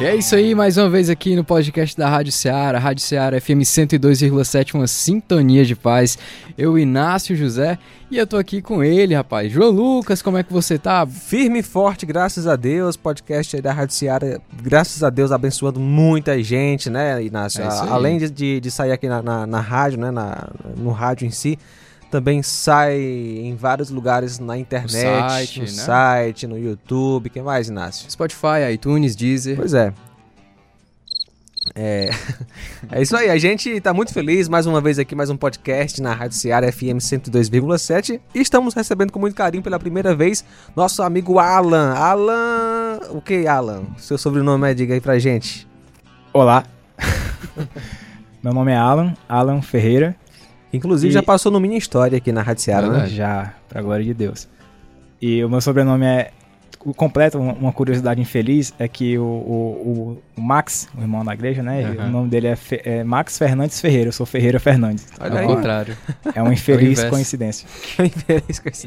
E é isso aí, mais uma vez aqui no podcast da Rádio Ceará, Rádio Ceará FM 102,7, uma sintonia de paz. Eu, Inácio José, e eu tô aqui com ele, rapaz. João Lucas, como é que você tá? Firme e forte, graças a Deus. Podcast aí da Rádio Ceará, graças a Deus, abençoando muita gente, né, Inácio? É. Além de, de, de sair aqui na, na, na rádio, né, na, no rádio em si, também sai em vários lugares na internet, No site, no, né? site, no YouTube. que mais, Inácio? Spotify, iTunes, Deezer. Pois é. É, é isso aí, a gente tá muito feliz mais uma vez aqui, mais um podcast na Rádio Ceará FM 102,7 e estamos recebendo com muito carinho pela primeira vez nosso amigo Alan. Alan, o que Alan? Seu sobrenome é, diga aí pra gente. Olá. Meu nome é Alan, Alan Ferreira. Inclusive E- já passou no Mini História aqui na Rádio Ceará, né? Já, pra glória de Deus. E o meu sobrenome é. O completo, uma- uma curiosidade infeliz, é que o, o, o- Max, o irmão da igreja, né? Aham. O nome dele é, Fe- é Max Fernandes Ferreira. Eu sou Ferreira Fernandes. Olha Ao aí. contrário. É uma infeliz coincidência. Que infeliz com esse-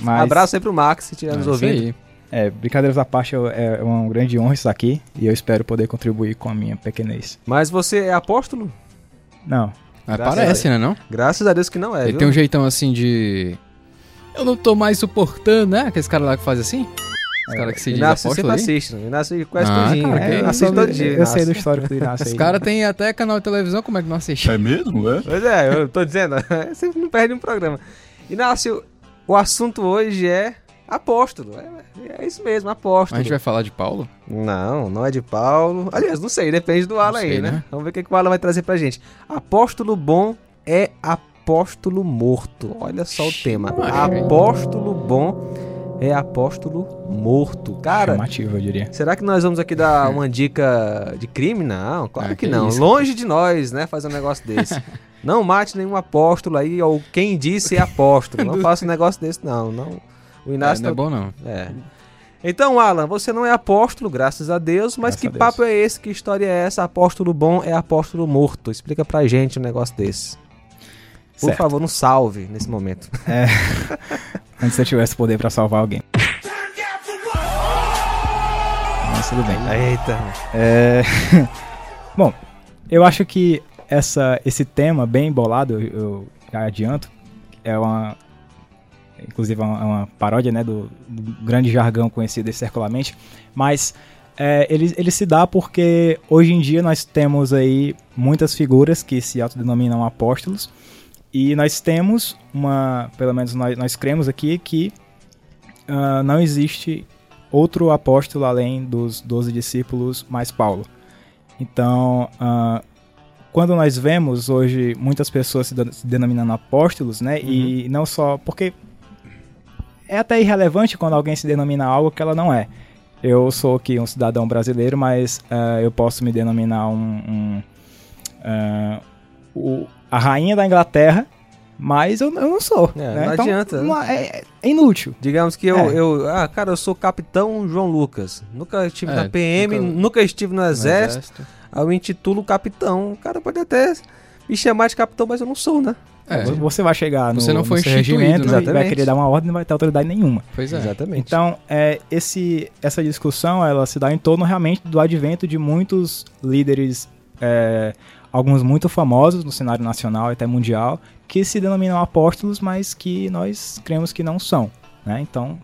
Mas, Abraço aí pro Max, se estiver É nos ouvindo. aí. É, brincadeiras à parte, eu- é uma grande honra estar aqui. E eu espero poder contribuir com a minha pequenez. Mas você é apóstolo? Não, Mas Graças parece, né, não? Graças a Deus que não é, Ele viu? tem um jeitão assim de... Eu não tô mais suportando, né? Aqueles caras lá que fazem assim. Os caras que se diz Inácio sempre aí. assiste, né? Inácio conhece Ah, tudinho. cara, É, assiste todo sei- dia. eu sei do histórico do Inácio Os caras têm até canal de televisão, como é que não assiste? É mesmo, é? Pois é, eu tô dizendo, sempre não perde um programa. Inácio, o assunto hoje é apóstolo. É, é isso mesmo, A apóstolo. gente vai falar de Paulo? Não, não é de Paulo. Aliás, não sei, depende do Alan sei, aí, né? né? Vamos ver o que, que o Alan vai trazer pra gente. Apóstolo bom é apóstolo morto. Olha só o tema. Apóstolo bom é apóstolo morto. Cara, Chamativo, eu diria. Será que nós vamos aqui dar uma dica de crime? Não, claro Ah, que, que não. isso. Longe de nós, né, fazer um negócio desse. não mate nenhum apóstolo aí, ou quem disse é apóstolo. Não faça um negócio desse, não. não. O É, Inácio não é tá- bom, não. é. Então, Alan, você não é apóstolo, graças a Deus, mas Graças que papo é esse? Que história é essa? Apóstolo bom é apóstolo morto. Explica pra gente um negócio desse. Por Certo. favor, um salve nesse momento. Antes eu tivesse poder pra salvar alguém. Mas tudo bem. Eita. É... Bom, eu acho que essa, esse tema bem bolado, eu, eu já adianto, é uma. Inclusive é uma, é uma paródia né, do, do grande jargão conhecido circularmente, mas é, ele, ele se dá porque hoje em dia nós temos aí muitas figuras que se autodenominam apóstolos e nós temos uma, pelo menos nós, nós cremos aqui que ah, não existe outro apóstolo além dos doze discípulos mais Paulo. Então, ah, quando nós vemos hoje muitas pessoas se, de- se denominando apóstolos, né? E não só porque é até irrelevante quando alguém se denomina algo que ela não é. Eu sou aqui um cidadão brasileiro, mas ah, eu posso me denominar um, um, ah, o- a rainha da Inglaterra, mas eu, eu não sou. É, né? não Então, adianta, né? não- é, é inútil. Digamos que eu, É. eu. Ah, cara, eu sou capitão João Lucas. Nunca estive É, na PM, nunca- nunca, estive no No exército. Aí eu intitulo capitão. O cara pode até me chamar de capitão, mas eu não sou, né? É, Você vai chegar no, Você não foi no regimento né? vai querer dar uma ordem e não vai ter autoridade nenhuma. pois é. Exatamente. Então, é, esse, essa discussão ela se dá em torno realmente do advento de muitos líderes, é, alguns muito famosos no cenário nacional e até mundial, que se denominam apóstolos, mas que nós cremos que não são. Né? Então,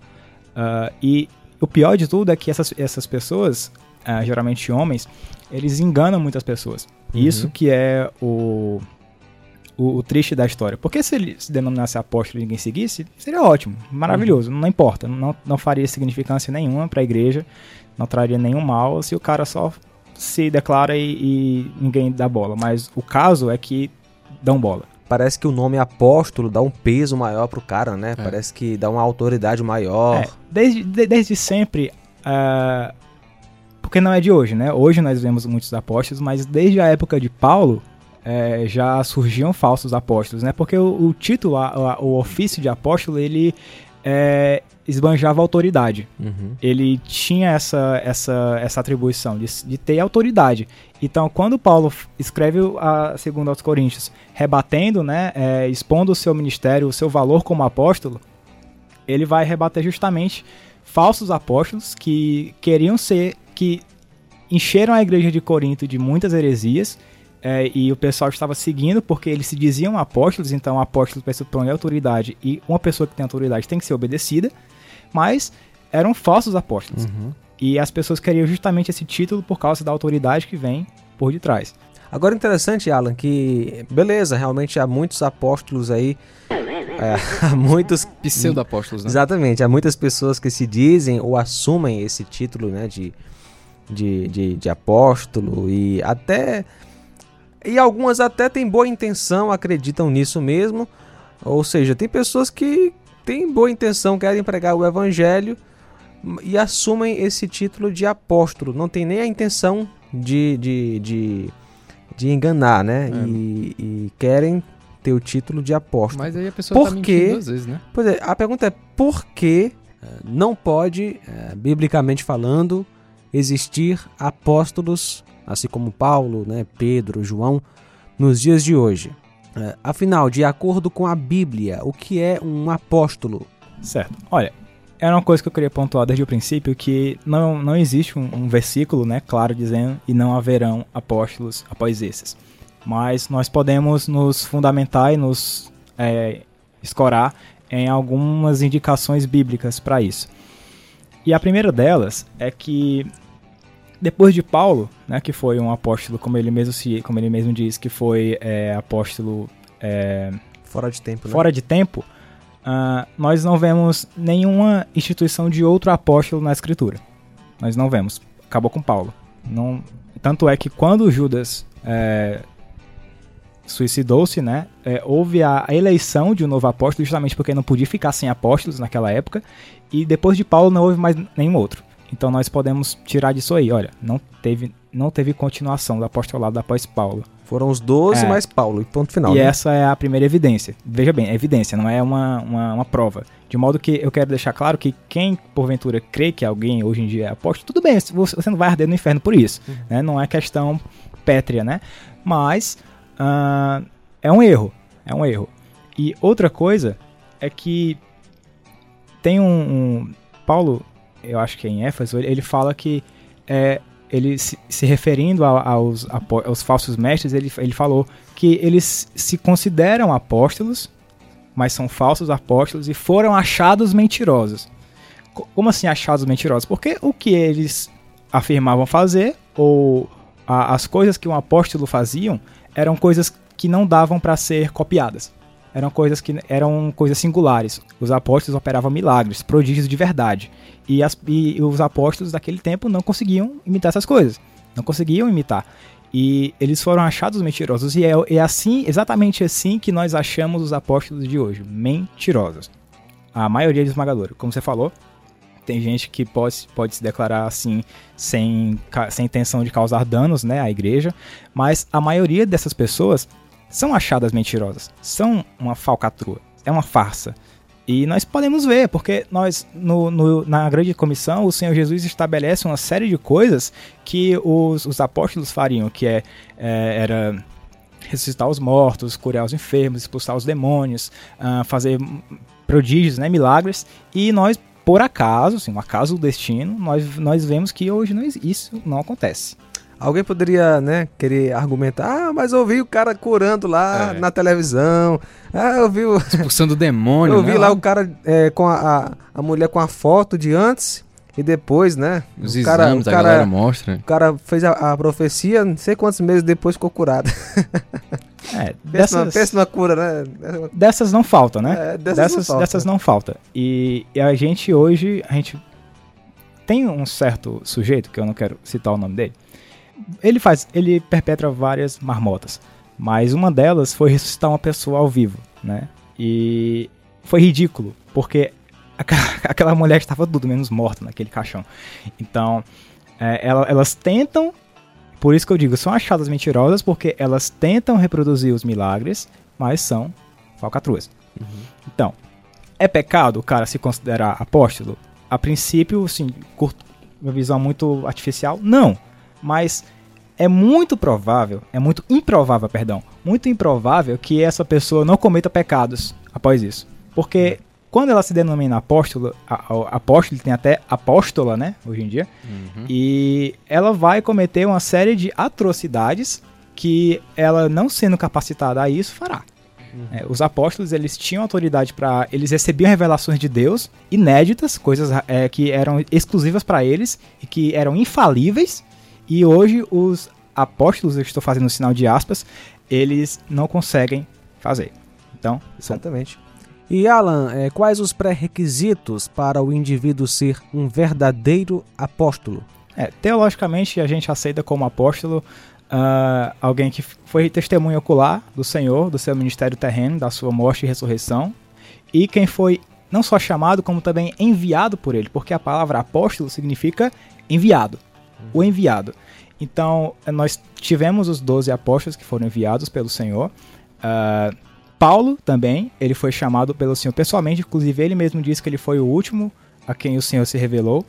ah, e o pior de tudo é que essas, essas pessoas, ah, geralmente homens, eles enganam muitas pessoas. Isso que é o, o, o triste da história. Porque se ele se denominasse apóstolo e ninguém seguisse, seria ótimo, maravilhoso, não importa. Não, não faria significância nenhuma para a igreja, não traria nenhum mal se o cara só se declara e, e ninguém dá bola. Mas o caso é que dão bola. Parece que o nome apóstolo dá um peso maior pro cara, né? Parece que dá uma autoridade maior. É, desde, de- desde sempre, ah, porque não é de hoje, né? Hoje nós vemos muitos apóstolos, mas desde a época de Paulo eh, já surgiam falsos apóstolos, né? Porque o, o título, a- a- o ofício de apóstolo, ele eh, esbanjava autoridade. Uhum. Ele tinha essa, essa, essa atribuição de, de ter autoridade. Então, quando Paulo escreve a segunda aos Coríntios, rebatendo, né, eh, expondo o seu ministério, o seu valor como apóstolo, ele vai rebater justamente falsos apóstolos que queriam ser, que encheram a igreja de Corinto de muitas heresias é, e o pessoal estava seguindo porque eles se diziam apóstolos, então apóstolos pressupõe autoridade e uma pessoa que tem autoridade tem que ser obedecida, mas eram falsos apóstolos. Uhum. E as pessoas queriam justamente esse título por causa da autoridade que vem por detrás. Agora interessante, Alan, que beleza, realmente há muitos apóstolos aí, é, há muitos Pseudo-apóstolos, né? Exatamente, há muitas pessoas que se dizem ou assumem esse título, né, de, de, de, de apóstolo e até e algumas até têm boa intenção, acreditam nisso mesmo. Ou seja, tem pessoas que têm boa intenção, querem pregar o evangelho e assumem esse título de apóstolo. Não tem nem a intenção de, de, de, de enganar, né? É. E, e querem ter o título de apóstolo. Mas aí a pessoa Por tá mentindo duas vezes, né? Pois é, a pergunta é por que eh, não pode, eh, biblicamente falando, existir apóstolos, assim como Paulo, né, Pedro, João, nos dias de hoje? Eh, Afinal, de acordo com a Bíblia, o que é um apóstolo? Certo. Olha, era uma coisa que eu queria pontuar desde o princípio que não, não existe um, um versículo, né, claro dizendo e não haverão apóstolos após esses. Mas nós podemos nos fundamentar e nos é, escorar em algumas indicações bíblicas para isso. E a primeira delas é que depois de Paulo, né, que foi um apóstolo, como ele mesmo se, como ele mesmo diz, que foi é, apóstolo é, Fora de tempo, né? fora de tempo, ah, nós não vemos nenhuma instituição de outro apóstolo na escritura. Nós não vemos. Acabou com Paulo. Não, tanto é que quando Judas é, suicidou-se, né, é, houve a eleição de um novo apóstolo, justamente porque não podia ficar sem apóstolos naquela época, e depois de Paulo não houve mais nenhum outro. Então nós podemos tirar disso aí, olha, não teve, não teve continuação do apostolado após Paulo. Foram os 12 É. mais Paulo, e ponto final. E né? essa é a primeira evidência. Veja bem, é evidência, não é uma, uma, uma prova. De modo que eu quero deixar claro que quem, porventura, crê que alguém hoje em dia é apóstolo, tudo bem, você não vai arder no inferno por isso. Né? Não é questão pétrea, né? Mas ah, é um erro. É um erro. E outra coisa é que tem um, um- Paulo, eu acho que é em Éfeso, ele, fala que é, ele se, se referindo a- aos, aos falsos mestres, ele, ele falou que eles se consideram apóstolos, mas são falsos apóstolos e foram achados mentirosos. Co- Como assim achados mentirosos? Porque o que eles afirmavam fazer, ou a- as coisas que um apóstolo faziam, eram coisas que não davam para ser copiadas. Eram coisas que eram coisas singulares. Os apóstolos operavam milagres, prodígios de verdade. E, as- e os apóstolos daquele tempo não conseguiam imitar essas coisas. Não conseguiam imitar. E eles foram achados mentirosos. E é, é assim, exatamente assim que nós achamos os apóstolos de hoje. Mentirosos. A maioria esmagadora. Como você falou, tem gente que pode, pode se declarar assim sem, sem intenção de causar danos né, à igreja. Mas a maioria dessas pessoas são achadas mentirosas. São uma falcatrua. É uma farsa. E nós podemos ver, porque nós, no, no- na grande comissão, o Senhor Jesus estabelece uma série de coisas que os, os apóstolos fariam, que é, é, era ressuscitar os mortos, curar os enfermos, expulsar os demônios, ah, fazer prodígios, né, milagres, e nós, por acaso, assim, um acaso do destino, nós, nós vemos que hoje não, isso não acontece. Alguém poderia, né, querer argumentar, ah, mas eu vi o cara curando lá É. na televisão. Ah, eu vi, o- Expulsando o demônio, eu né? vi lá o cara é, com a, a, a mulher com a foto de antes e depois, né? Os o cara, exames o a cara, galera mostra. o cara fez a, a profecia, não sei quantos meses depois ficou curado. É, Pensa, dessas, pensa numa cura, né? dessas não falta, né? É, dessas, dessas, não falta. dessas não falta. E, e a gente hoje, a gente tem um certo sujeito, que eu não quero citar o nome dele, ele faz, ele perpetra várias marmotas, mas uma delas foi ressuscitar uma pessoa ao vivo, né? E foi ridículo, porque aquela, mulher estava tudo menos morta naquele caixão. Então, é, ela- elas tentam, por isso que eu digo, são achadas mentirosas, porque elas tentam reproduzir os milagres, mas são falcatruas. Então, é pecado o cara se considerar apóstolo? A princípio, assim, curto, uma visão muito artificial, não. Mas é muito provável, é muito improvável, perdão, muito improvável que essa pessoa não cometa pecados após isso. Porque quando ela se denomina apóstolo, a, a, apóstolo tem até apóstola, né, hoje em dia, Uhum. e ela vai cometer uma série de atrocidades que ela não sendo capacitada a isso fará. É, os apóstolos eles tinham autoridade para, eles recebiam revelações de Deus inéditas, coisas é, que eram exclusivas para eles e que eram infalíveis. E hoje os apóstolos, eu estou fazendo um sinal de aspas, eles não conseguem fazer. Então, Exatamente. E Alan, eh, quais os pré-requisitos para o indivíduo ser um verdadeiro apóstolo? É, teologicamente, a gente aceita como apóstolo ah, alguém que foi testemunho ocular do Senhor, do seu ministério terreno, da sua morte e ressurreição, e quem foi não só chamado, como também enviado por ele, porque a palavra apóstolo significa enviado, o enviado. Então, nós tivemos os 12 apóstolos que foram enviados pelo Senhor. Ah, Paulo também, ele foi chamado pelo Senhor pessoalmente, inclusive ele mesmo disse que ele foi o último a quem o Senhor se revelou.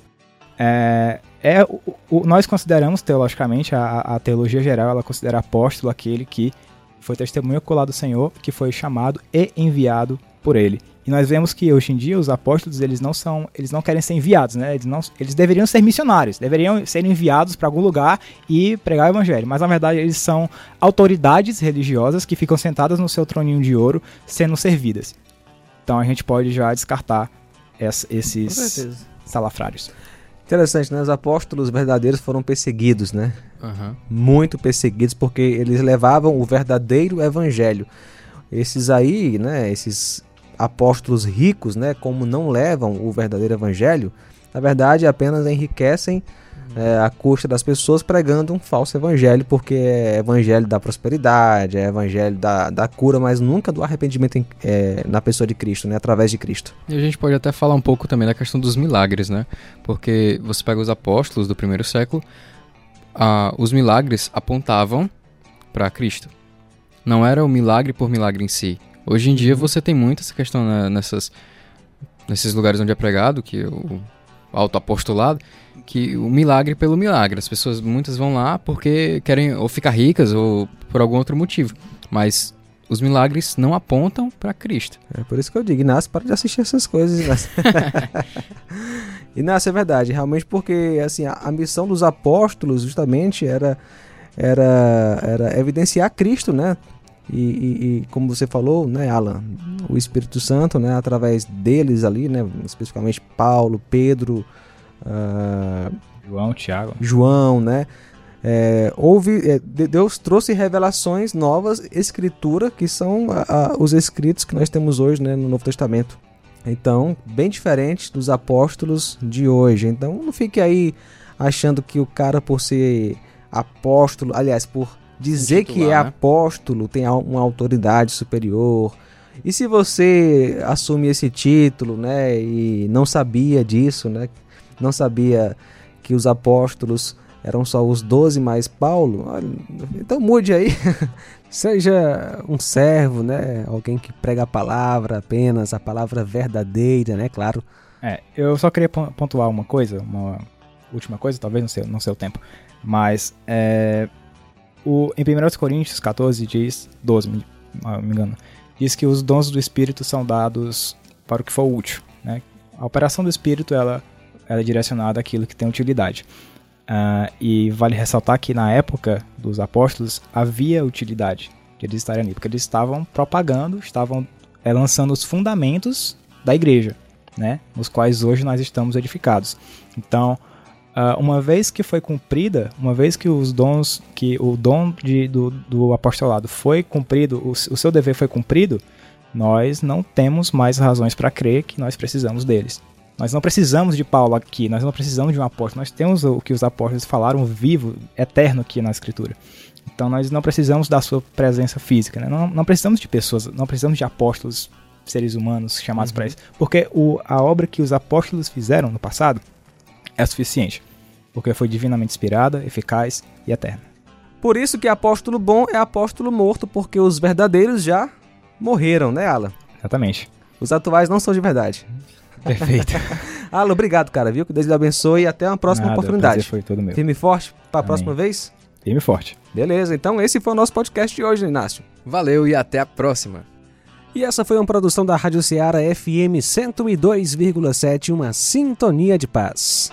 É, é o- o- nós consideramos teologicamente, a, a teologia geral, ela considera apóstolo aquele que foi testemunho ocular do Senhor, que foi chamado e enviado por ele. E nós vemos que hoje em dia os apóstolos, eles não são, eles não querem ser enviados, né? Eles não, eles deveriam ser missionários, deveriam ser enviados para algum lugar e pregar o evangelho, mas na verdade eles são autoridades religiosas que ficam sentadas no seu troninho de ouro sendo servidas. Então a gente pode já descartar essa- esses salafrários. Interessante, né? Os apóstolos verdadeiros foram perseguidos, né? Aham. Muito perseguidos porque eles levavam o verdadeiro evangelho. Esses aí, né? Esses apóstolos ricos, né? Como não levam o verdadeiro evangelho, na verdade apenas enriquecem é, a custa das pessoas pregando um falso evangelho, porque é evangelho da prosperidade, é evangelho da, da cura, mas nunca do arrependimento em- é, na pessoa de Cristo, né? Através de Cristo. E a gente pode até falar um pouco também da questão dos milagres, né? Porque você pega os apóstolos do primeiro século, ah, os milagres apontavam para Cristo. Não era o milagre por milagre em si. Hoje em dia você tem muito essa questão né, nessas, nesses lugares onde é pregado, que é o autoapostolado, que o milagre pelo milagre. As pessoas muitas vão lá porque querem ou ficar ricas ou por algum outro motivo. Mas os milagres não apontam para Cristo. É por isso que eu digo, Inácio, para de assistir essas coisas, Inácio. Inácio, é verdade, realmente porque assim, a, a missão dos apóstolos justamente era, era, era evidenciar Cristo, né? E, e- e como você falou, né, Alan, o Espírito Santo, né, através deles ali, né, especificamente Paulo, Pedro, ah, João, Tiago. João, né? É, houve, é, de- Deus trouxe revelações novas, escritura, que são a- a- os escritos que nós temos hoje né, no Novo Testamento. Então, bem diferente dos apóstolos de hoje. Então, não fique aí achando que o cara, por ser apóstolo, aliás, por dizer que é né? apóstolo, tem uma autoridade superior. E se você assume esse título, né, e não sabia disso, né, não sabia que os apóstolos eram só os doze mais Paulo, então mude aí. Seja um servo, né? Alguém que prega a palavra apenas, a palavra verdadeira, né? Claro. É, eu só queria pon- pontuar uma coisa, uma última coisa, talvez não sei, não sei o tempo. Mas é, o, em 1 Coríntios 14 diz, 12, me, ah, me engano, diz que os dons do Espírito são dados para o que for útil. Né? A operação do Espírito ela, ela é direcionada àquilo que tem utilidade. Ah, e vale ressaltar que na época dos apóstolos havia utilidade de eles estarem ali, porque eles estavam propagando, estavam é, lançando os fundamentos da igreja né, nos quais hoje nós estamos edificados. Então, ah, uma vez que foi cumprida, uma vez que os dons, que o dom de, do, do apostolado foi cumprido, o, o seu dever foi cumprido, nós não temos mais razões para crer que nós precisamos deles. Nós não precisamos de Paulo aqui, nós não precisamos de um apóstolo, nós temos o que os apóstolos falaram vivo, eterno aqui na Escritura. Então nós não precisamos da sua presença física, né? não, não precisamos de pessoas, não precisamos de apóstolos, seres humanos chamados para isso, porque o, a obra que os apóstolos fizeram no passado é suficiente, porque foi divinamente inspirada, eficaz e eterna. Por isso que apóstolo bom é apóstolo morto, porque os verdadeiros já morreram, né, Alan? Exatamente. Os atuais não são de verdade. Perfeito. Alan, obrigado, cara, viu? Que Deus lhe abençoe e até uma próxima Nada, oportunidade. foi todo meu. Firme e forte para a próxima vez? Firme e forte. Beleza, então esse foi o nosso podcast de hoje, Inácio. Valeu e até a próxima. E essa foi uma produção da Rádio Ceará FM 102,7, uma sintonia de paz.